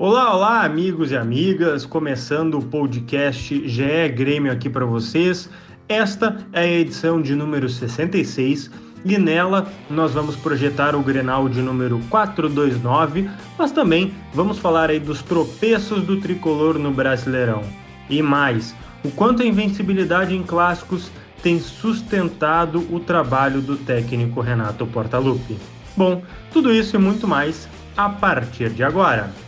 Olá, olá, amigos e amigas, começando o podcast GE Grêmio aqui para vocês. Esta é a edição de número 66 e nela nós vamos projetar o Grenal de número 429, mas também vamos falar aí dos tropeços do tricolor no Brasileirão. E mais, o quanto a invencibilidade em clássicos tem sustentado o trabalho do técnico Renato Portaluppi. Bom, tudo isso e muito mais a partir de agora.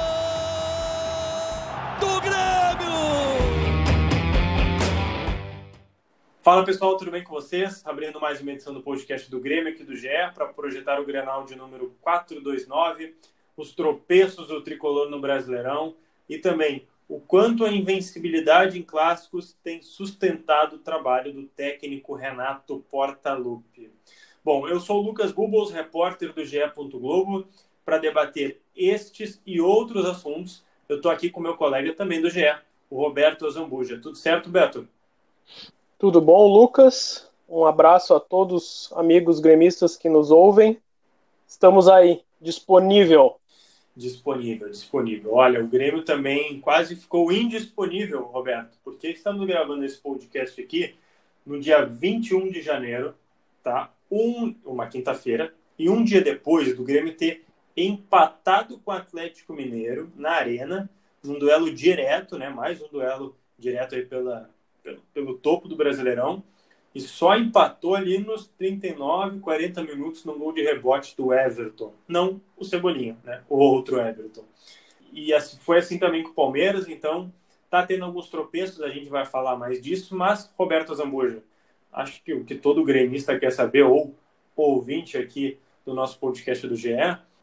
Fala pessoal, tudo bem com vocês? Abrindo mais uma edição do podcast do Grêmio aqui do GE para projetar o Grenal de número 429, os tropeços do tricolor no Brasileirão e também o quanto a invencibilidade em clássicos tem sustentado o trabalho do técnico Renato Portaluppi. Bom, eu sou o Lucas Bubbles, repórter do GE. Globo, para debater estes e outros assuntos. Eu estou aqui com meu colega também do GE, o Roberto Zambuja. Tudo certo, Beto? Tudo bom, Lucas? Um abraço a todos amigos gremistas que nos ouvem. Estamos aí, disponível. Disponível, disponível. Olha, o Grêmio também quase ficou indisponível, Roberto, porque estamos gravando esse podcast aqui no dia 21 de janeiro, tá? Um, uma quinta-feira, e um dia depois do Grêmio ter empatado com o Atlético Mineiro na Arena, num duelo direto, né? Mais um duelo direto aí pela, pelo, pelo topo do Brasileirão e só empatou ali nos 39, 40 minutos no gol de rebote do Everton. Não o Cebolinha, né? O outro Everton. E assim, foi assim também com o Palmeiras, então tá tendo alguns tropeços, a gente vai falar mais disso, mas Roberto Zambuja, acho que o que todo gremista quer saber, ou ouvinte aqui do nosso podcast do GE,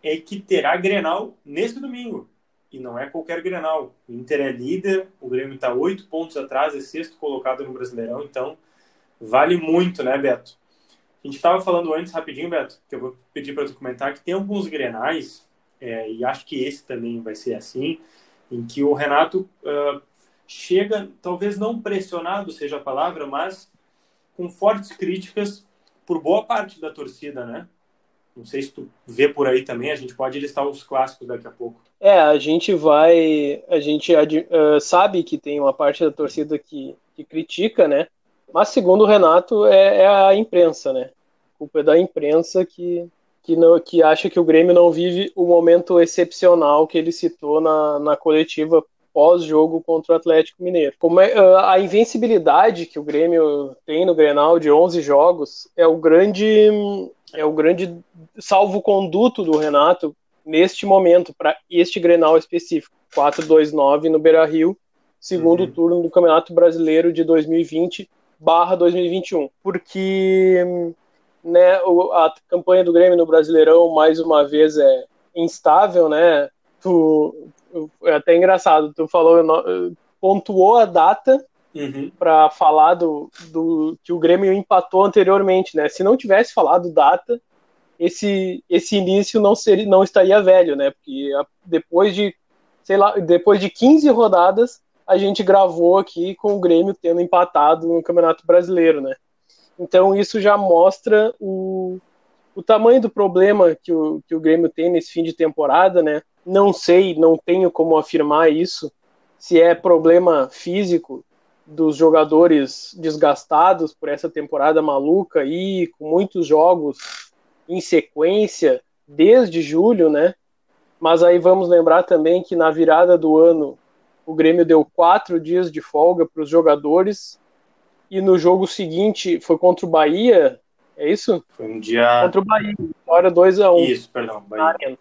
é que terá Grenal nesse domingo e não é qualquer Grenal. O Inter é líder, o Grêmio está oito pontos atrás, é sexto colocado no Brasileirão, então vale muito, né, Beto? A gente estava falando antes, rapidinho, Beto, que eu vou pedir para tu comentar, que tem alguns Grenais, é, e acho que esse também vai ser assim, em que o Renato uh, chega, talvez não pressionado seja a palavra, mas com fortes críticas por boa parte da torcida, né? Não sei se tu vê por aí também, a gente pode listar os clássicos daqui a pouco. É, a gente vai. A gente uh, sabe que tem uma parte da torcida que, que critica, né? Mas segundo o Renato, é, é, a imprensa, né? A culpa é da imprensa que, que, não, que acha que o Grêmio não vive o momento excepcional que ele citou na, na coletiva pós-jogo contra o Atlético Mineiro. Como é, uh, a invencibilidade que o Grêmio tem no Grenal de 11 jogos é o grande é o grande salvo-conduto do Renato neste momento, para este Grenal específico. 4-2-9 no Beira Rio, segundo uhum. turno do Campeonato Brasileiro de 2020 barra 2021. Porque né, a campanha do Grêmio no Brasileirão, mais uma vez, é instável, né? Tu, é até engraçado, tu falou, pontuou a data uhum. para falar do, do que o Grêmio empatou anteriormente, né? Se não tivesse falado data, esse esse início não seria não estaria velho, né? Porque depois de sei lá, depois de 15 rodadas, a gente gravou aqui com o Grêmio tendo empatado no Campeonato Brasileiro, né? Então isso já mostra o, o tamanho do problema que o, que o Grêmio tem nesse fim de temporada, né? Não sei, não tenho como afirmar isso, se é problema físico dos jogadores desgastados por essa temporada maluca e com muitos jogos em sequência desde julho, né? Mas aí vamos lembrar também que na virada do ano o Grêmio deu quatro dias de folga para os jogadores e no jogo seguinte foi contra o Bahia, é isso? Foi um dia contra o Bahia, hora 2 a 1 um, Isso, perdão, Bahia.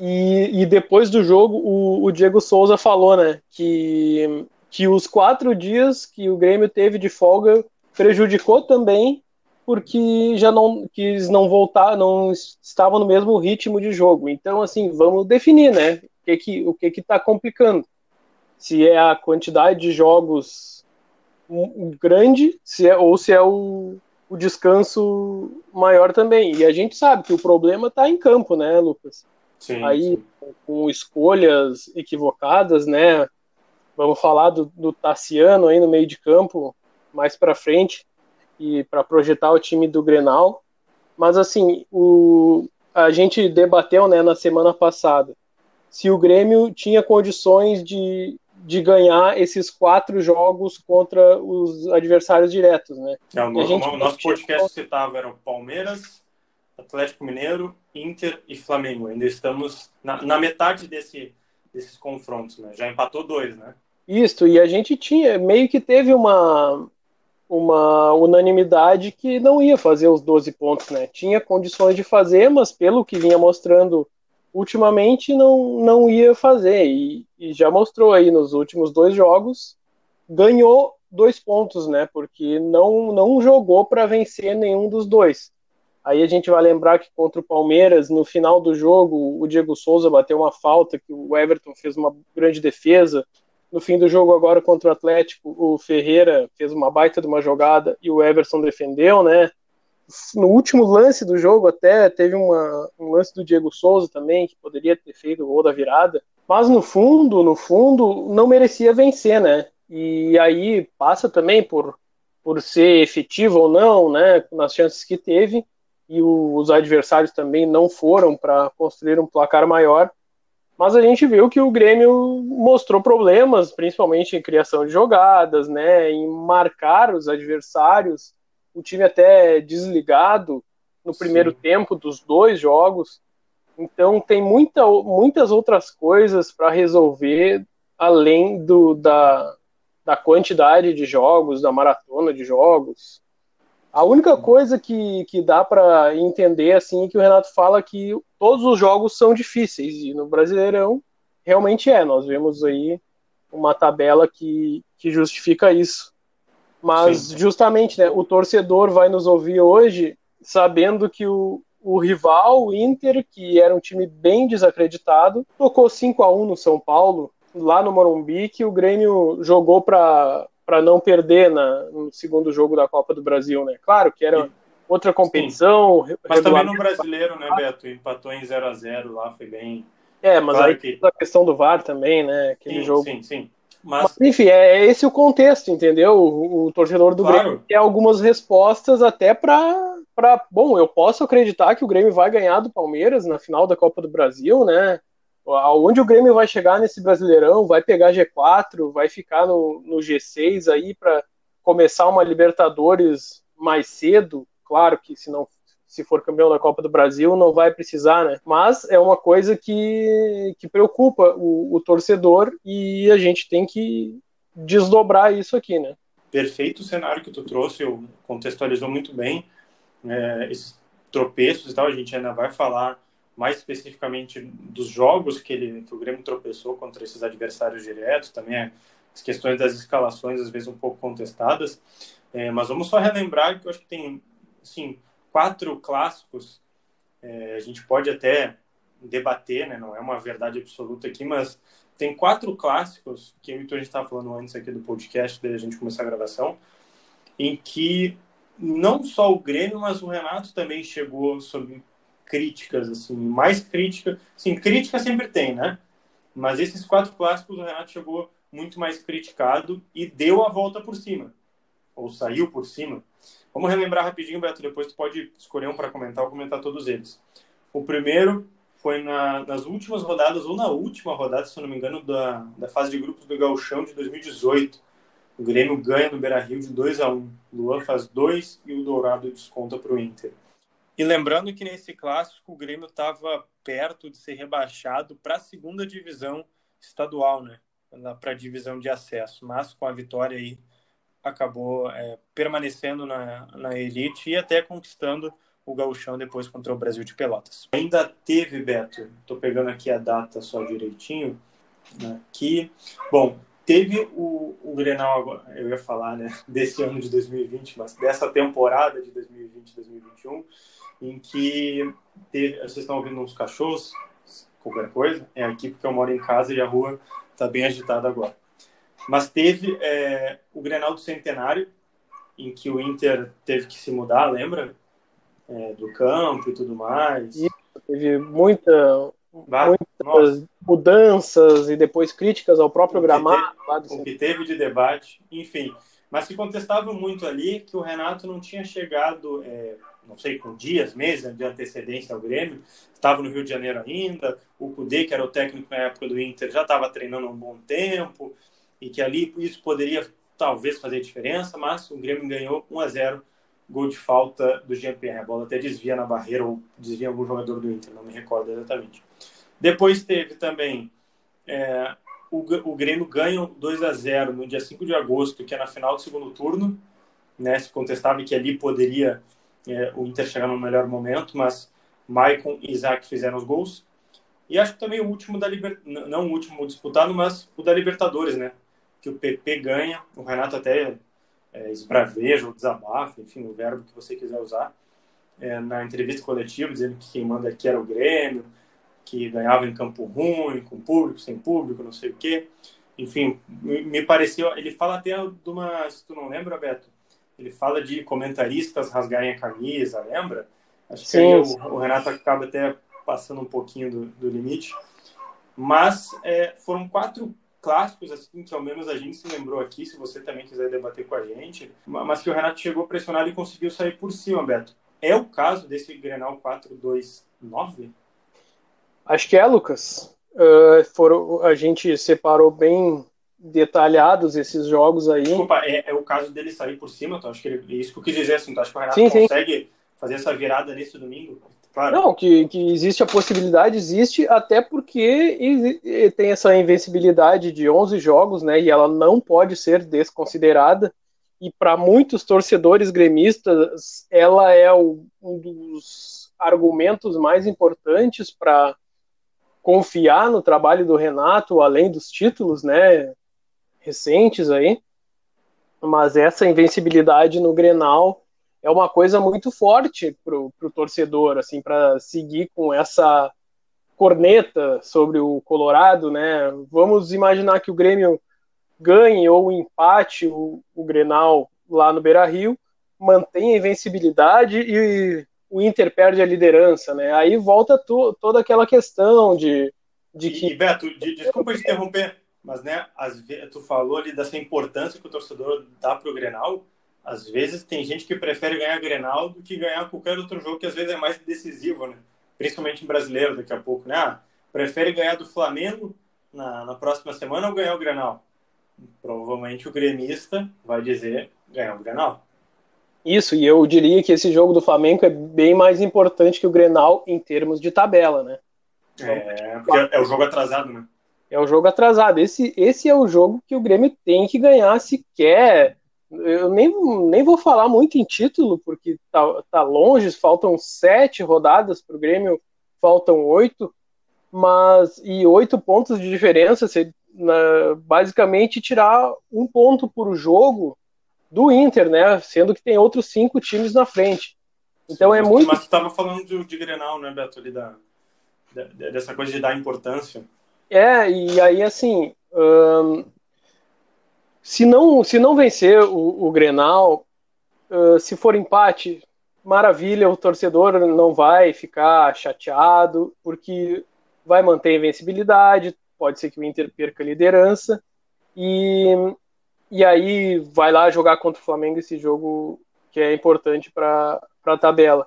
E, e depois do jogo o, o Diego Souza falou, né, que que os quatro dias que o Grêmio teve de folga prejudicou também porque já não quis não voltar, não estavam no mesmo ritmo de jogo. Então, assim, vamos definir, né? O que que o que que está complicando? Se é a quantidade de jogos grande, se é ou se é o, o descanso maior também. E a gente sabe que o problema está em campo, né, Lucas? Sim, Aí sim. com escolhas equivocadas, né? Vamos falar do, do Tassiano aí no meio de campo mais para frente e para projetar o time do Grenal. Mas assim, o, a gente debateu né, na semana passada se o Grêmio tinha condições de, de ganhar esses quatro jogos contra os adversários diretos, né? É, o, a gente- o nosso podcast citava eram Palmeiras, Atlético Mineiro, Inter e Flamengo. Ainda estamos na, na metade desse, desses confrontos, né? Já empatou dois, né? Isso, e a gente tinha, meio que teve uma, uma unanimidade que não ia fazer os 12 pontos, né? Tinha condições de fazer, mas pelo que vinha mostrando ultimamente, não, não ia fazer. E, e já mostrou aí nos últimos dois jogos, ganhou dois pontos, né? Porque não, não jogou para vencer nenhum dos dois. Aí a gente vai lembrar que contra o Palmeiras, no final do jogo, o Diego Souza bateu uma falta, que o Everton fez uma grande defesa. No fim do jogo agora contra o Atlético, o Ferreira fez uma baita de uma jogada e o Everson defendeu, né? No último lance do jogo até teve uma, um lance do Diego Souza também, que poderia ter feito o gol da virada. Mas no fundo, no fundo, não merecia vencer, né? E aí passa também por, por ser efetivo ou não, né? Nas chances que teve. E o, os adversários também não foram para construir um placar maior. Mas a gente viu que o Grêmio mostrou problemas, principalmente em criação de jogadas, né, em marcar os adversários. O time até desligado no primeiro Sim. tempo dos dois jogos. Então tem muita, muitas outras coisas para resolver além do, da, da quantidade de jogos, da maratona de jogos. A única coisa que, que dá para entender assim é que o Renato fala que todos os jogos são difíceis e no Brasileirão realmente é. Nós vemos aí uma tabela que, que justifica isso. Mas Sim. justamente, né, o torcedor vai nos ouvir hoje sabendo que o, o rival, o Inter, que era um time bem desacreditado, tocou 5 a 1 no São Paulo, lá no Morumbi, que o Grêmio jogou para para não perder na, no segundo jogo da Copa do Brasil, né? Claro que era. Outra competição. Mas também no brasileiro, né, Beto? Empatou em 0 a 0 lá, foi bem. É, mas Claro aí que- a questão do VAR também, né? Aquele Sim, jogo. sim, sim. Mas, Mas, enfim, é, é esse o contexto, entendeu? O, o torcedor do Claro. Grêmio quer algumas respostas até para para bom, eu posso acreditar que o Grêmio vai ganhar do Palmeiras na final da Copa do Brasil, né? Aonde o Grêmio vai chegar nesse Brasileirão, vai pegar G4, vai ficar no, no G6 aí para começar uma Libertadores mais cedo. Claro que se não se for campeão da Copa do Brasil, não vai precisar, né? Mas é uma coisa que, que preocupa o, o torcedor e a gente tem que desdobrar isso aqui, né? perfeito o cenário que tu trouxe, eu contextualizou muito bem é, esses tropeços e tal. A gente ainda vai falar mais especificamente dos jogos que, ele, que o Grêmio tropeçou contra esses adversários diretos, também as questões das escalações, às vezes um pouco contestadas. É, mas vamos só relembrar que eu acho que tem assim, quatro clássicos. É, a gente pode até debater, né? não é uma verdade absoluta aqui, mas tem quatro clássicos que a gente estava falando antes aqui do podcast, desde a gente começar a gravação, em que não só o Grêmio, mas o Renato também chegou sob críticas, assim, mais crítica. Sim, crítica sempre tem, né? Mas esses quatro clássicos o Renato chegou muito mais criticado e deu a volta por cima, ou saiu por cima. Vamos relembrar rapidinho, Beto, depois tu pode escolher um para comentar ou comentar todos eles. O primeiro foi na, nas últimas rodadas, ou na última rodada, se eu não me engano, da, da fase de grupos do Gauchão de 2018. O Grêmio ganha no Beira-Rio de 2 a 1 Luan faz dois e o Dourado desconta para o Inter. E lembrando que nesse clássico o Grêmio estava perto de ser rebaixado para a segunda divisão estadual, né? Para a divisão de acesso. Mas com a vitória aí acabou é, permanecendo na, na elite e até conquistando o gauchão depois contra o Brasil de Pelotas. Ainda teve, Beto, estou pegando aqui a data só direitinho, né, que, bom, teve o, o Grenal agora, eu ia falar, né, desse ano de 2020, mas dessa temporada de 2020-2021, em que teve, vocês estão ouvindo uns cachorros, qualquer coisa, é aqui porque eu moro em casa e a rua está bem agitada agora. Mas teve é, o Grenal do Centenário, em que o Inter teve que se mudar, lembra? É, do campo e tudo mais. E teve muita, muitas mudanças e depois críticas ao próprio o gramado. Teve, o que teve de debate, enfim. Mas se contestava muito ali que o Renato não tinha chegado, é, não sei, com dias, meses de antecedência ao Grêmio, estava no Rio de Janeiro ainda, o Cudê, que era o técnico na época do Inter, já estava treinando há um bom tempo, e que ali isso poderia talvez fazer diferença, mas o Grêmio ganhou 1 a 0 gol de falta do Jean-Pierre. A bola até desvia na barreira ou desvia algum jogador do Inter, não me recordo exatamente. Depois teve também é, o, o Grêmio ganha 2 a 0 no dia 5 de agosto, que é na final do segundo turno. Né, se contestava que ali poderia é, o Inter chegar no melhor momento, mas Maicon e Isaac fizeram os gols. E acho que também o último da não o último disputado, mas o da Libertadores, né? Que o PP ganha, o Renato até é, esbraveja ou desabafa, enfim, o verbo que você quiser usar, é, na entrevista coletiva, dizendo que quem manda aqui era o Grêmio, que ganhava em campo ruim, com público, sem público, não sei o quê. Enfim, me pareceu. Ele fala até de uma. Se tu não lembra, Beto, ele fala de comentaristas rasgarem a camisa, lembra? Acho que sim, o, o, Renato acaba até passando um pouquinho do, do limite. Mas é, foram quatro clássicos, assim, que ao menos a gente se lembrou aqui, se você também quiser debater com a gente, mas que o Renato chegou pressionado e conseguiu sair por cima, Beto. É o caso desse Grenal 4-2-9? Acho que é, Lucas. Uh, foram, a gente separou bem detalhados esses jogos aí. Desculpa, é, é o caso dele sair por cima, tu acha que ele, é isso que eu quis dizer, assim, tu acha que o Renato sim, consegue sim. fazer essa virada nesse domingo? Claro. Não, que, que existe a possibilidade, existe, até porque tem essa invencibilidade de 11 jogos, né, e ela não pode ser desconsiderada, e para muitos torcedores gremistas, ela é o, um dos argumentos mais importantes para confiar no trabalho do Renato, além dos títulos, né, recentes aí. Mas essa invencibilidade no Grenal é uma coisa muito forte pro, pro torcedor, assim, para seguir com essa corneta sobre o Colorado, né? Vamos imaginar que o Grêmio ganhe ou empate o, o Grenal lá no Beira-Rio, mantém a invencibilidade e o Inter perde a liderança, né? Aí volta to, toda aquela questão de, de que. E, Beto, de, desculpa te interromper, mas né, vezes, tu falou ali dessa importância que o torcedor dá pro Grenal. Às vezes tem gente que prefere ganhar Grenal do que ganhar qualquer outro jogo que às vezes é mais decisivo, né? Principalmente em brasileiro daqui a pouco, né? Ah, prefere ganhar do Flamengo na, na próxima semana ou ganhar o Grenal? Provavelmente o gremista vai dizer ganhar o Grenal. Isso, e eu diria que esse jogo do Flamengo é bem mais importante que o Grenal em termos de tabela, né? É, porque é o jogo atrasado, né? É o jogo atrasado. Esse, esse é o jogo que o Grêmio tem que ganhar se quer. Eu nem, nem vou falar muito em título, porque tá, tá longe, faltam sete rodadas para o Grêmio, faltam oito, mas e oito pontos de diferença, se, na, basicamente tirar um ponto por jogo do Inter, né? Sendo que tem outros cinco times na frente. Então Sim, é muito. Mas tu estava falando de, de Grenal, né, Beto? Ali da, da, dessa coisa de dar importância. É, e aí assim. Hum, se, não, se não vencer o, o Grenal, uh, se for empate, maravilha, o torcedor não vai ficar chateado, porque vai manter a invencibilidade, pode ser que o Inter perca a liderança. E e aí vai lá jogar contra o Flamengo esse jogo que é importante para a tabela.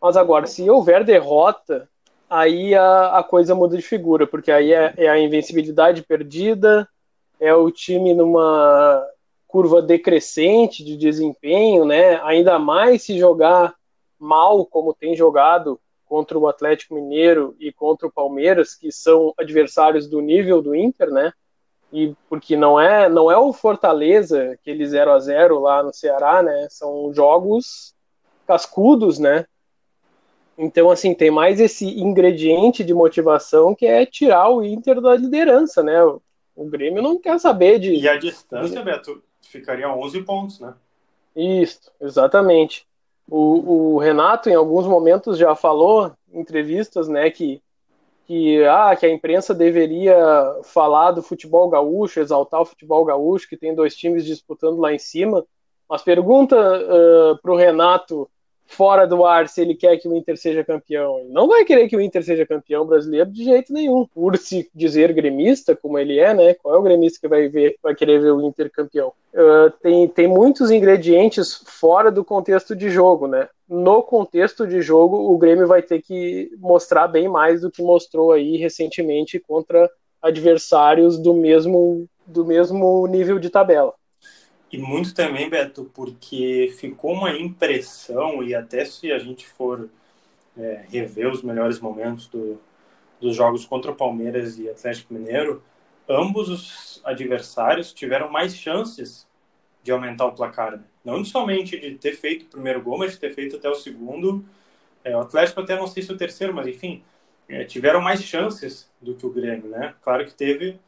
Mas agora, se houver derrota, aí a, a coisa muda de figura, porque aí é, é a invencibilidade perdida, é o time numa curva decrescente de desempenho, né? Ainda mais se jogar mal como tem jogado contra o Atlético Mineiro e contra o Palmeiras, que são adversários do nível do Inter, né? e porque não é não é o Fortaleza aquele 0 a 0 lá no Ceará, né? São jogos cascudos, né? Então assim, tem mais esse ingrediente de motivação que é tirar o Inter da liderança, né? Grêmio não quer saber de. E a distância, Beto, ficaria 11 pontos, né? Isso, exatamente. O, o Renato, em alguns momentos, já falou em entrevistas, né, que, que, ah, que a imprensa deveria falar do futebol gaúcho, exaltar o futebol gaúcho, que tem dois times disputando lá em cima. Mas pergunta uh, para o Renato fora do ar se ele quer que o Inter seja campeão. Ele não vai querer que o Inter seja campeão brasileiro de jeito nenhum. Por se dizer gremista, como ele é, né? Qual é o gremista que vai, ver, vai querer ver o Inter campeão? Uh, tem, tem muitos ingredientes fora do contexto de jogo, né? No contexto de jogo, o Grêmio vai ter que mostrar bem mais do que mostrou aí recentemente contra adversários do mesmo, do mesmo nível de tabela. E muito também, Beto, porque ficou uma impressão, e até se a gente for é, rever os melhores momentos do, dos jogos contra o Palmeiras e Atlético Mineiro, ambos os adversários tiveram mais chances de aumentar o placar. Né? Não somente de ter feito o primeiro gol, mas de ter feito até o segundo. É, o Atlético até não sei se o terceiro, mas enfim, é, tiveram mais chances do que o Grêmio, né? Claro que teve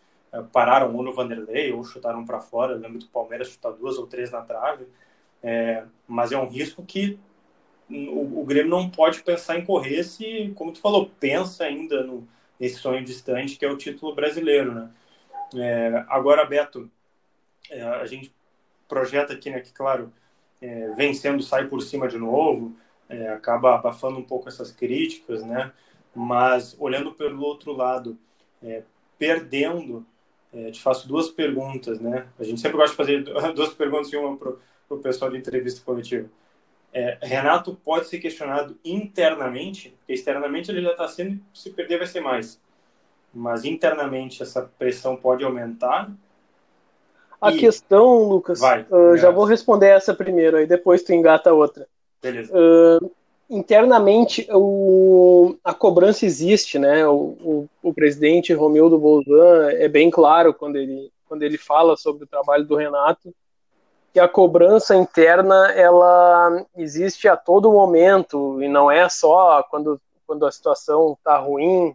pararam ou no Vanderlei ou chutaram para fora. Eu lembro do Palmeiras chutar duas ou três na trave. É, mas é um risco que o, o, Grêmio não pode pensar em correr se, como tu falou, pensa ainda no, nesse sonho distante que é o título brasileiro, né? É, agora, Beto, é, a gente projeta aqui, né, que claro, é, vencendo sai por cima de novo, é, acaba abafando um pouco essas críticas, né? Mas olhando pelo outro lado, perdendo é, te faço duas perguntas, né? A gente sempre gosta de fazer duas perguntas e uma para o pessoal de entrevista coletiva. É, Renato pode ser questionado internamente, porque externamente ele já está sendo, se perder vai ser mais. Mas internamente essa pressão pode aumentar. A e... questão, Lucas, vai, uh, já vou responder essa primeiro, aí depois tu engata a outra. Beleza. Uh, internamente o, a cobrança existe, né? O, o, o presidente Romildo Bolzan é bem claro quando ele, quando ele fala sobre o trabalho do Renato que a cobrança interna ela existe a todo momento e não é só quando, quando a situação está ruim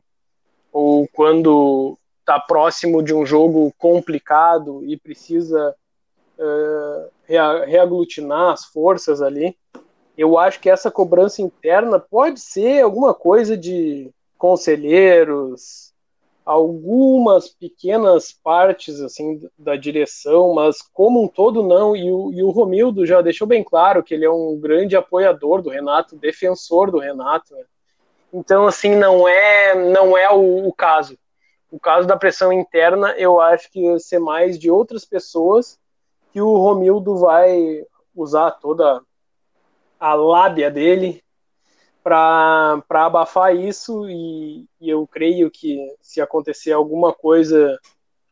ou quando está próximo de um jogo complicado e precisa uh, reaglutinar as forças ali eu acho que essa cobrança interna pode ser alguma coisa de conselheiros, algumas pequenas partes assim da direção, mas como um todo não. E o, e o Romildo já deixou bem claro que ele é um grande apoiador do Renato, defensor do Renato. Né? Então assim não é não é o, o, caso. O caso da pressão interna eu acho que vai ser mais de outras pessoas que o Romildo vai usar toda a lábia dele para abafar isso e, e, eu creio que se acontecer alguma coisa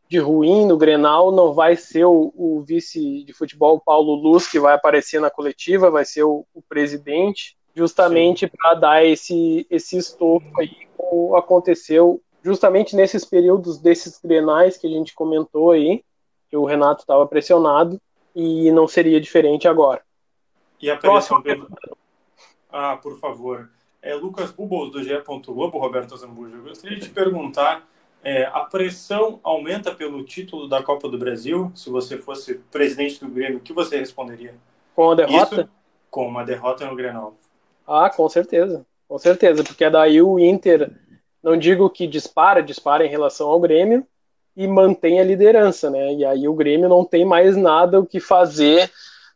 de ruim no Grenal, não vai ser o, o vice de futebol Paulo Luz que vai aparecer na coletiva, vai ser o, o presidente, justamente para dar esse, esse estofo aí como aconteceu justamente nesses períodos desses Grenais que a gente comentou aí, que o Renato estava pressionado e não seria diferente agora. E a pressão pelo... Ah, por favor. É, Lucas Bubos, do GE. Globo, Roberto Zambuja. Eu gostaria de te perguntar, é, a pressão aumenta pelo título da Copa do Brasil? Se você fosse presidente do Grêmio, o que você responderia? Com a derrota? Isso, com uma derrota no Grenal. Ah, com certeza. Com certeza, porque daí o Inter, não digo que dispara, dispara em relação ao Grêmio, e mantém a liderança, né? E aí o Grêmio não tem mais nada o que fazer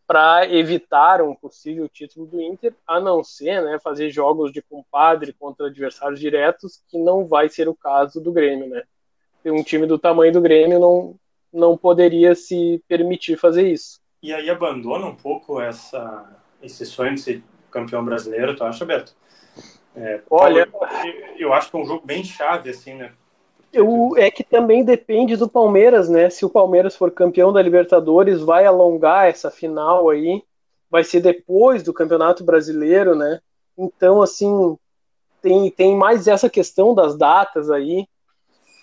para evitar um possível título do Inter, a não ser né, fazer jogos de compadre contra adversários diretos, que não vai ser o caso do Grêmio. Né? Um time do tamanho do Grêmio não, não poderia se permitir fazer isso. E aí abandona um pouco essa, esse sonho de ser campeão brasileiro, tu acha, Beto? É, Olha, eu acho que é um jogo bem chave, assim, né? É que também depende do Palmeiras, né? Se o Palmeiras for campeão da Libertadores, vai alongar essa final aí, vai ser depois do Campeonato Brasileiro, né? Então, assim, tem, tem mais essa questão das datas aí.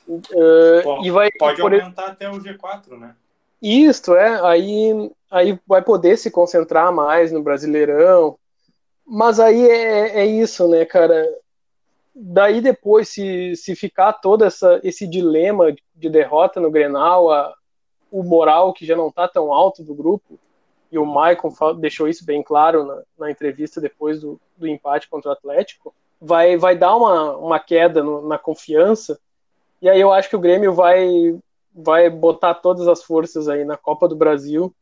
Uh, e vai, pode aumentar até o G4, né? Isso, é. Aí, aí vai poder se concentrar mais no Brasileirão. Mas aí é, é isso, né, cara? Daí depois, se, se ficar todo essa, esse dilema de derrota no Grenal, a, o moral que já não está tão alto do grupo, e o Maicon deixou isso bem claro na, na entrevista depois do, do, empate contra o Atlético, vai, vai dar uma, uma queda no, na confiança, e aí eu acho que o Grêmio vai, vai botar todas as forças aí na Copa do Brasil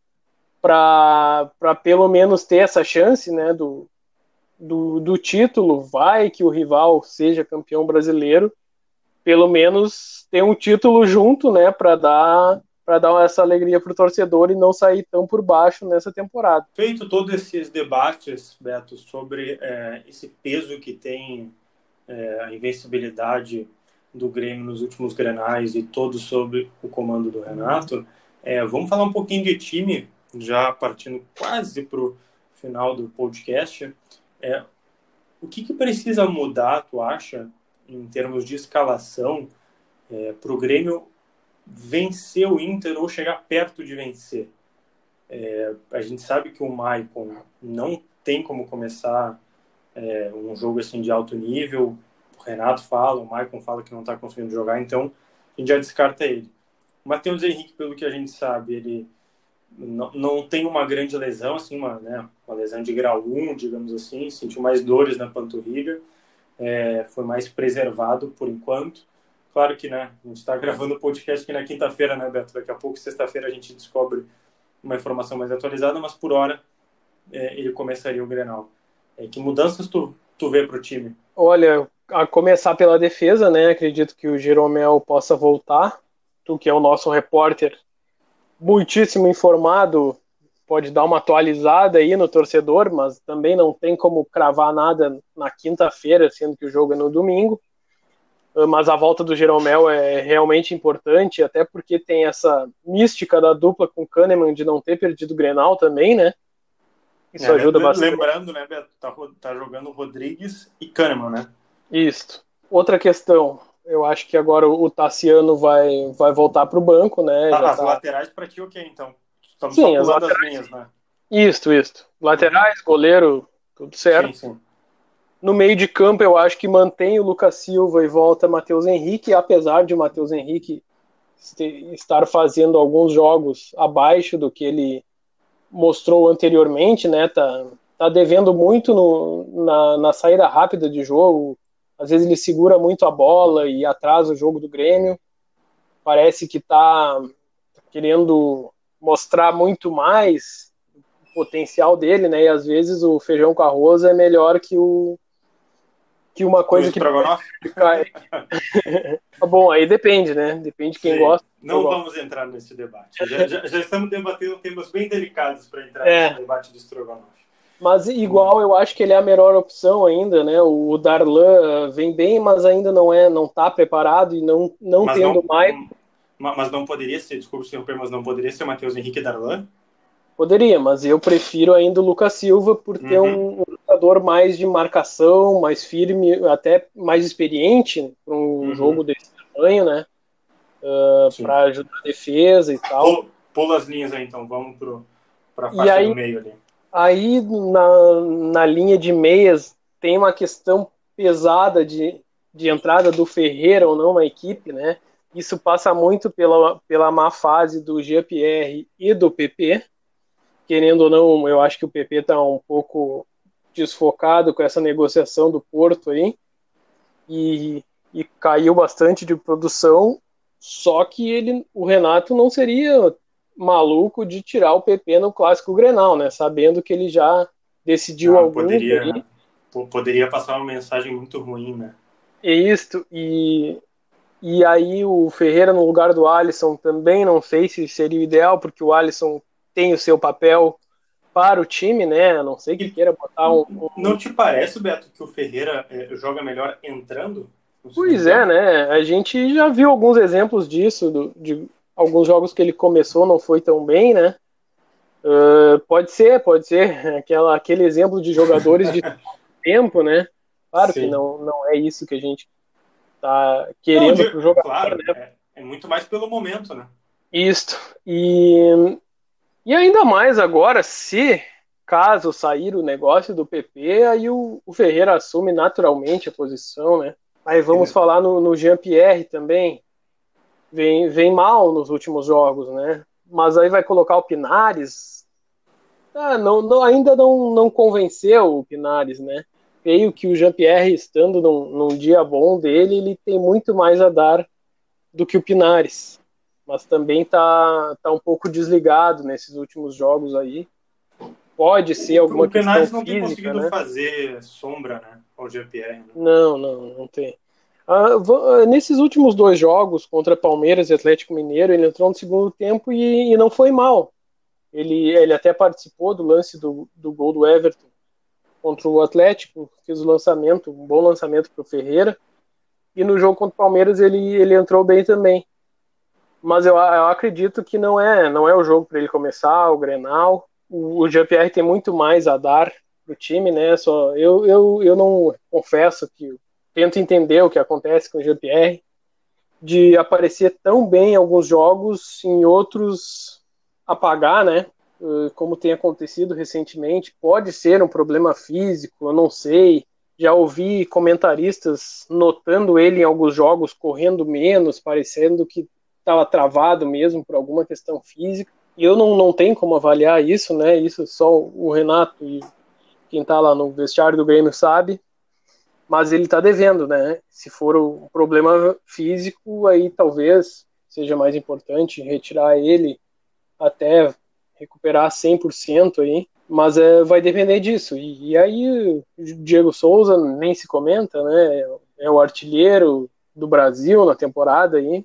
para pelo menos ter essa chance né, do, do, do título, vai que o rival seja campeão brasileiro, pelo menos ter um título junto, né, para dar para dar essa alegria para o torcedor e não sair tão por baixo nessa temporada. Feito todos esses debates, Beto, sobre é, esse peso que tem é, a invencibilidade do Grêmio nos últimos grenais e todo sobre o comando do Renato, é, vamos falar um pouquinho de time, já partindo quase para o final do podcast. É, o que, que, precisa mudar, tu acha, em termos de escalação, é, para o Grêmio vencer o Inter ou chegar perto de vencer? É, a gente sabe que o Maicon não tem como começar é, um jogo assim de alto nível. O Renato fala, o Maicon fala que não está conseguindo jogar, então a gente já descarta ele. O Matheus Henrique, pelo que a gente sabe, ele não, não tem uma grande lesão, assim, uma, né, uma lesão de grau 1, digamos assim, sentiu mais dores na panturrilha, é, foi mais preservado por enquanto. Claro que, né, a gente está gravando o podcast aqui na quinta-feira, né, Beto? Daqui a pouco, sexta-feira, a gente descobre uma informação mais atualizada, mas por hora é, ele começaria o Grenal. É, que mudanças tu, tu vê para o time? Olha, a começar pela defesa, né, acredito que o Jeromel possa voltar, tu que é o nosso repórter muitíssimo informado pode dar uma atualizada aí no torcedor, mas também não tem como cravar nada na quinta-feira, sendo que o jogo é no domingo. Ah, mas a volta do Jeromel é realmente importante, até porque tem essa mística da dupla com o Kahneman de não ter perdido o Grenal também, né? Isso é, ajuda bastante. Lembrando, né, Beto, tá, tá jogando Rodrigues e Kahneman, né? Isso. Outra questão, eu acho que agora o Tassiano vai, vai voltar para o banco, né? Ah, as tá... laterais para ti, ok, então. Estamos sim, as, laterais... as linhas, né? Isso, isso. Laterais, goleiro, tudo certo. Sim, sim. No meio de campo, eu acho que mantém o Lucas Silva e volta Matheus Henrique, apesar de o Matheus Henrique estar fazendo alguns jogos abaixo do que ele mostrou anteriormente, né? Tá, tá devendo muito no, na, na saída rápida de jogo, às vezes ele segura muito a bola e atrasa o jogo do Grêmio. Parece que está querendo mostrar muito mais o potencial dele, né? E às vezes o feijão com arroz é melhor que o que uma coisa que cai. Bom, aí depende, né? Depende de quem Sim. gosta. Não vamos entrar nesse debate. Já, já, já, estamos debatendo temas bem delicados para entrar é. nesse debate do Strogonoff. Mas igual eu acho que ele é a melhor opção ainda, né? O Darlan vem bem, mas ainda não é, não tá preparado e não não mas tendo não, mais. Mas não poderia ser, desculpa se interromper, mas não poderia ser o Matheus Henrique Darlan? Poderia, mas eu prefiro ainda o Lucas Silva por ter uhum. um jogador mais de marcação, mais firme, até mais experiente para um uhum. jogo desse tamanho, né? Uh, ah, para ajudar a defesa e tal. Pula as linhas aí então, vamos para a faixa aí, do meio ali. Aí na, na linha de meias tem uma questão pesada de, de entrada do Ferreira ou não na equipe, né? Isso passa muito pela, pela má fase do GPR e do PP. Querendo ou não, eu acho que o PP está um pouco desfocado com essa negociação do Porto aí. E, e caiu bastante de produção. Só que ele, o Renato não seria maluco de tirar o PP no clássico Grenal, né? Sabendo que ele já decidiu ah, algum poderia, poderia passar uma mensagem muito ruim, né? É isso, e, e aí o Ferreira no lugar do Alisson também não sei se seria o ideal, porque o Alisson tem o seu papel para o time, né? A não sei que queira botar um, um... Não te parece, Beto, que o Ferreira é, joga melhor entrando? Pois é, né? A gente já viu alguns exemplos disso, do, de alguns jogos que ele começou não foi tão bem, né? Uh, pode ser, pode ser aquela, aquele exemplo de jogadores de tempo, né? Claro Sim. que não, não é isso que a gente tá querendo para o jogador, claro, né? É, é, muito mais pelo momento, né? Isso. E, e ainda mais agora, se caso sair o negócio do PP, aí o, o Ferreira assume naturalmente a posição, né? Aí vamos falar no, no Jean-Pierre também. Vem, vem mal nos últimos jogos, né? Mas aí vai colocar o Pinares. Ah, não, não, ainda não, não convenceu o Pinares, né? Creio que o Jean-Pierre, estando num, num dia bom dele, ele tem muito mais a dar do que o Pinares. Mas também tá, tá um pouco desligado nesses últimos jogos aí. Pode ser alguma o questão física, não tem conseguido né? fazer sombra, né, ao GPR. Né? Não, não, não tem. Ah, ah, nesses últimos dois jogos contra Palmeiras e Atlético Mineiro, ele entrou no segundo tempo e, e não foi mal. Ele, ele até participou do lance do, do gol do Everton contra o Atlético, fez o lançamento, um bom lançamento para o Ferreira. E no jogo contra o Palmeiras ele, ele entrou bem também. Mas eu, eu acredito que não é não é o jogo para ele começar, o Grenal o, Jean-Pierre tem muito mais a dar pro time, né? Só eu, eu, eu não confesso que tento entender o que acontece com o Jean-Pierre de aparecer tão bem em alguns jogos, em outros apagar, né? Eh, como tem acontecido recentemente, pode ser um problema físico, eu não sei. Já ouvi comentaristas notando ele em alguns jogos correndo menos, parecendo que estava travado mesmo por alguma questão física. E eu não, não tenho como avaliar isso, né? Isso só o Renato e quem tá lá no vestiário do Grêmio sabe. Mas ele tá devendo, né? Se for o problema físico, aí talvez seja mais importante retirar ele até recuperar 100% aí. Mas é, vai depender disso. E, e aí Diego Souza nem se comenta, né? É o artilheiro do Brasil na temporada aí.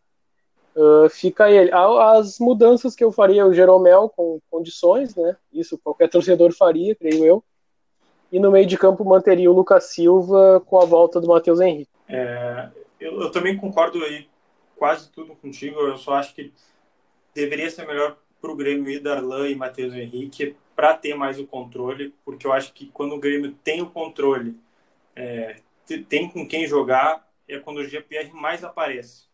Uh, fica ele. As mudanças que eu faria, o Jeromel com condições, né? Isso qualquer torcedor faria, creio eu. E no meio de campo manteria o Lucas Silva com a volta do Matheus Henrique. É, eu, eu, também concordo aí quase tudo contigo. Eu só acho que deveria ser melhor para o Grêmio ir Darlan e Matheus Henrique para ter mais o controle, porque eu acho que quando o Grêmio tem o controle, é, tem com quem jogar, é quando o GPR mais aparece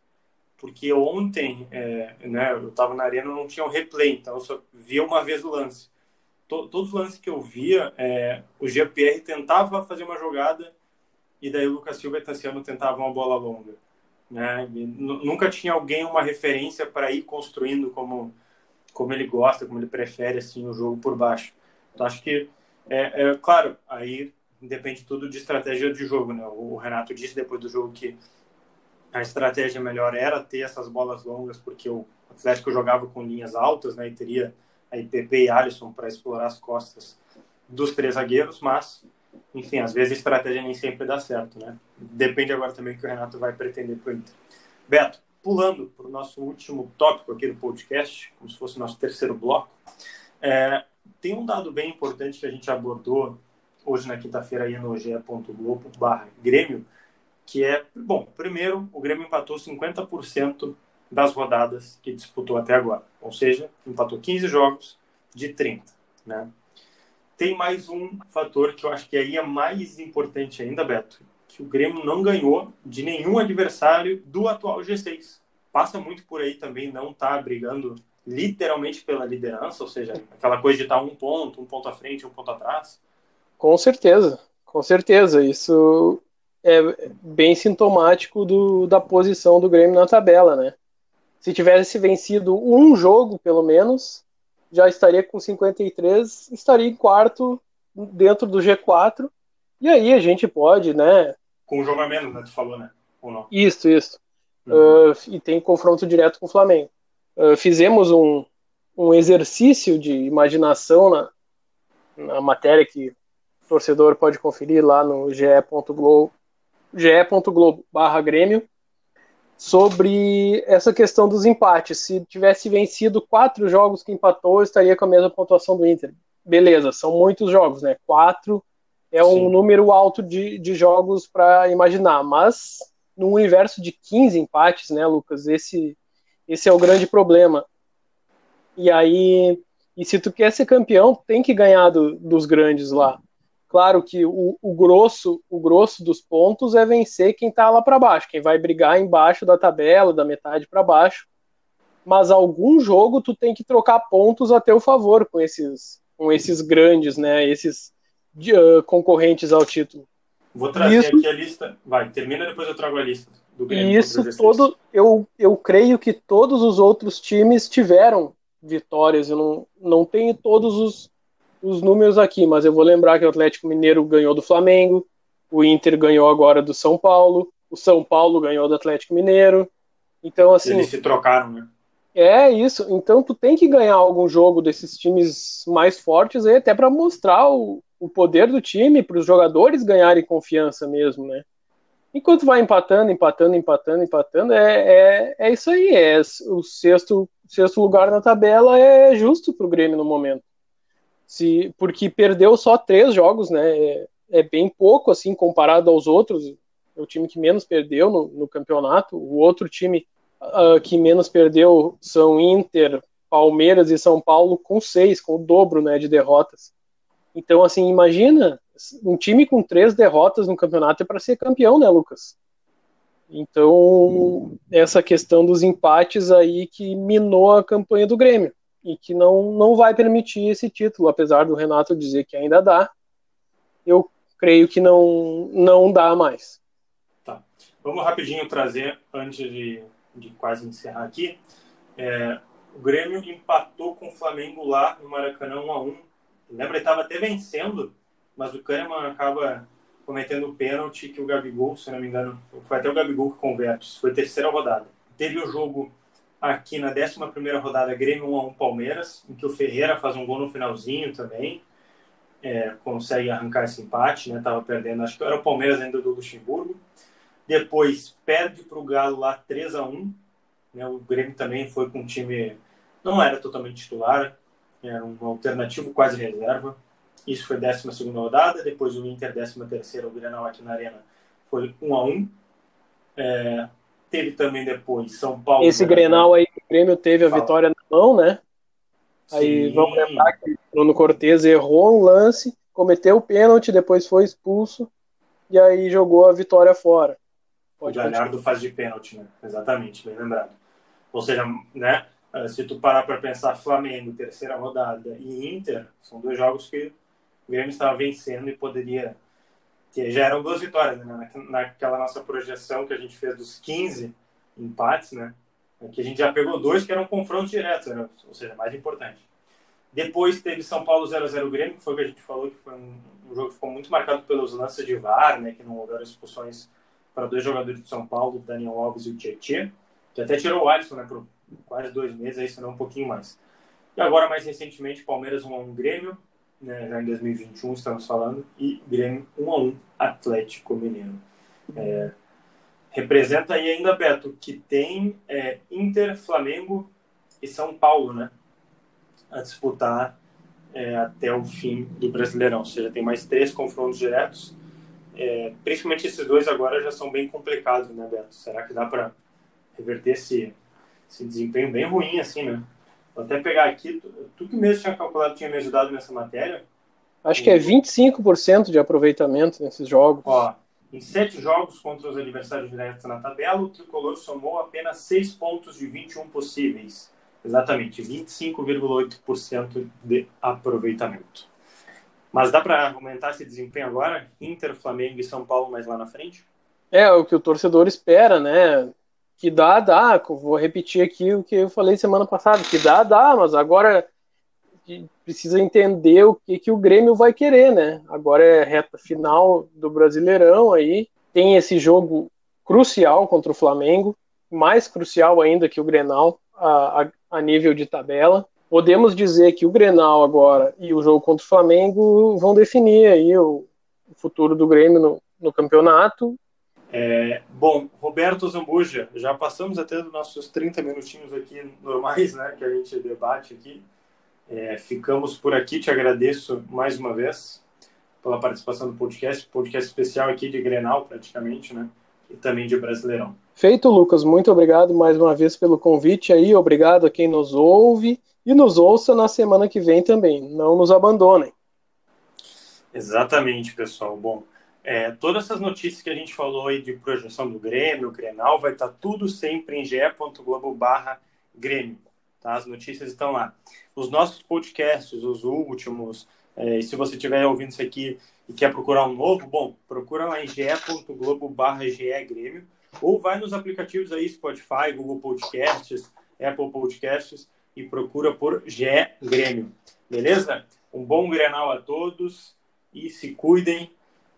porque ontem, é, né, eu estava na arena, não tinha o um replay, então eu só via uma vez o lance. Todos os lances que eu via, é, o GPR tentava fazer uma jogada e daí o Lucas Silva e Tassiano tentavam uma bola longa. Né? nunca tinha alguém, uma referência para ir construindo como, como ele gosta, como ele prefere assim, o jogo por baixo. Então acho que, é, é claro, aí depende tudo de estratégia de jogo. Né? O Renato disse depois do jogo que a estratégia melhor era ter essas bolas longas, porque o Atlético jogava com linhas altas, né, e teria aí PP e Alisson para explorar as costas dos três zagueiros, mas, enfim, às vezes a estratégia nem sempre dá certo, né? Depende agora também que o Renato vai pretender para o Inter. Beto, pulando para o nosso último tópico aqui do podcast, como se fosse o nosso terceiro bloco, é, tem um dado bem importante que a gente abordou hoje na quinta-feira aí no ge.globo barra Grêmio, que é, bom, primeiro, o Grêmio empatou 50% das rodadas que disputou até agora. Ou seja, empatou 15 jogos de 30, né? Tem mais um fator que eu acho que aí é mais importante ainda, Beto, que o Grêmio não ganhou de nenhum adversário do atual G6. Passa muito por aí também não tá brigando literalmente pela liderança, ou seja, aquela coisa de estar tá um ponto, um ponto à frente, um ponto atrás. Com certeza, com certeza. Isso é bem sintomático do, da posição do Grêmio na tabela, né? Se tivesse vencido um jogo, pelo menos, já estaria com 53, estaria em quarto dentro do G4. E aí a gente pode, né? Com um jogo a menos, né? Tu falou, né? Ou não? Isso, isso. Uhum. Uh, e tem confronto direto com o Flamengo. Uh, fizemos um, um exercício de imaginação na, na matéria que o torcedor pode conferir lá no ge.globo ge.globo barra Grêmio sobre essa questão dos empates. Se tivesse vencido quatro jogos que empatou, estaria com a mesma pontuação do Inter. Beleza, são muitos jogos, né? Quatro é um Sim. número alto de, de jogos para imaginar, mas no universo de 15 empates, né, Lucas? Esse, esse é o grande problema. E aí, e se tu quer ser campeão, tem que ganhar do, dos grandes lá. Claro que o, o, grosso, o grosso dos pontos é vencer quem está lá para baixo, quem vai brigar embaixo da tabela, da metade para baixo. Mas algum jogo tu tem que trocar pontos a teu favor com esses, com esses grandes, né? Esses uh, concorrentes ao título. Vou trazer Isso... aqui a lista. Vai, termina. Depois eu trago a lista do Grêmio. Isso, todo, eu, eu creio que todos os outros times tiveram vitórias. Eu não, não tenho todos os, os números aqui, mas eu vou lembrar que o Atlético Mineiro ganhou do Flamengo, o Inter ganhou agora do São Paulo, o São Paulo ganhou do Atlético Mineiro. Então, assim. Eles se trocaram, né? É isso. Então, tu tem que ganhar algum jogo desses times mais fortes aí, até para mostrar o, o poder do time, para os jogadores ganharem confiança mesmo, né? Enquanto vai empatando, empatando, empatando, empatando, é, é, é isso aí. É o sexto, sexto lugar na tabela é justo para o Grêmio no momento. Se, porque perdeu só três jogos, né? É, é, bem pouco assim comparado aos outros. É o time que menos perdeu no, no campeonato. O outro time uh, que menos perdeu são Inter, Palmeiras e São Paulo com seis, com o dobro né, de derrotas. Então, assim, imagina um time com três derrotas no campeonato é para ser campeão, né, Lucas? Então, essa questão dos empates aí que minou a campanha do Grêmio e que não, não vai permitir esse título, apesar do Renato dizer que ainda dá, eu creio que não, não dá mais. Tá. Vamos rapidinho trazer, antes de, de quase encerrar aqui, é, o Grêmio empatou com o Flamengo lá no Maracanã 1 a 1 Lembra, ele estava até vencendo mas o Kahneman acaba cometendo o pênalti que o Gabigol, se não me engano, foi até o Gabigol que converte. Foi terceira rodada. Teve o jogo aqui na 11 rodada, Grêmio 1x1 Palmeiras, em que o Ferreira faz um gol no finalzinho também. É, consegue arrancar esse empate, né? Tava perdendo, acho que era o Palmeiras ainda do Luxemburgo. Depois perde para o Galo lá 3 a 1 né? O Grêmio também foi com um time, não era totalmente titular, era um alternativo quase reserva. Isso foi 12 rodada. Depois o Inter, 13, o Grenal aqui na Arena, foi 1 a 1 é, Teve também depois São Paulo. Esse Grenal aí, o Grêmio teve a Fala. vitória na mão, né? Aí Sim. vamos lembrar que o Bruno Cortez errou um lance, cometeu o pênalti, depois foi expulso e aí jogou a vitória fora. Pode o Galhardo continuar. faz de pênalti, né? Exatamente, bem lembrado. Ou seja, né? Se tu parar para pensar Flamengo, terceira rodada, e Inter, são dois jogos que o Grêmio estava vencendo e poderia ter. Já eram duas vitórias, né? Naquela nossa projeção que a gente fez dos 15 empates, né? Aqui a gente já pegou dois que eram confrontos diretos, né? ou seja, mais importante. Depois teve São Paulo 0x0 Grêmio, que foi o que a gente falou, que foi um, um, jogo que ficou muito marcado pelos lances de VAR, né? Que não houveram expulsões para dois jogadores de São Paulo, Daniel Alves e o Tietchan, que até tirou o Alisson, né? Por quase dois meses, aí se não um pouquinho mais. E agora, mais recentemente, Palmeiras 1x1 Grêmio, né, já em 2021 estamos falando, e Grêmio 1 a 1 Atlético Mineiro. É, representa aí ainda, Beto, que tem é, Inter, Flamengo e São Paulo, né? A disputar é, até o fim do Brasileirão. Ou seja, tem mais três confrontos diretos. É, principalmente esses dois agora já são bem complicados, né, Beto? Será que dá para reverter esse, esse desempenho bem ruim, assim, né? Vou até pegar aqui, tu, que mesmo tinha calculado, tinha me ajudado nessa matéria. Acho que é 25% de aproveitamento nesses jogos. Ó, em sete jogos contra os adversários diretos na tabela, o Tricolor somou apenas seis pontos de 21 possíveis. Exatamente, 25,8% de aproveitamento. Mas dá para aumentar esse desempenho agora? Inter, Flamengo e São Paulo mais lá na frente? É, o que o torcedor espera, né? Que dá, dá. Vou repetir aqui o que eu falei semana passada, que dá, dá, mas agora precisa entender o que, que o Grêmio vai querer, né? Agora é reta final do Brasileirão aí, tem esse jogo crucial contra o Flamengo, mais crucial ainda que o Grenal a, a, a nível de tabela. Podemos dizer que o Grenal agora e o jogo contra o Flamengo vão definir aí o, o futuro do Grêmio no, no campeonato é, bom, Roberto Zambuja, já passamos até dos nossos 30 minutinhos aqui normais, né, que a gente debate aqui. É, ficamos por aqui, te agradeço mais uma vez pela participação no podcast, podcast especial aqui de Grenal, praticamente, né, e também de Brasileirão. Feito, Lucas, muito obrigado mais uma vez pelo convite aí, obrigado a quem nos ouve e nos ouça na semana que vem também, não nos abandonem. Exatamente, pessoal. Bom, é, todas essas notícias que a gente falou aí de projeção do Grêmio, Grenal, vai estar tá tudo sempre em ge.globo barra Grêmio. Tá? As notícias estão lá. Os nossos podcasts, os últimos, É, e se você estiver ouvindo isso aqui e quer procurar um novo, bom, procura lá em ge.globo barra Grêmio ou vai nos aplicativos aí, Spotify, Google Podcasts, Apple Podcasts e procura por GE Grêmio. Beleza? Um bom Grenal a todos e se cuidem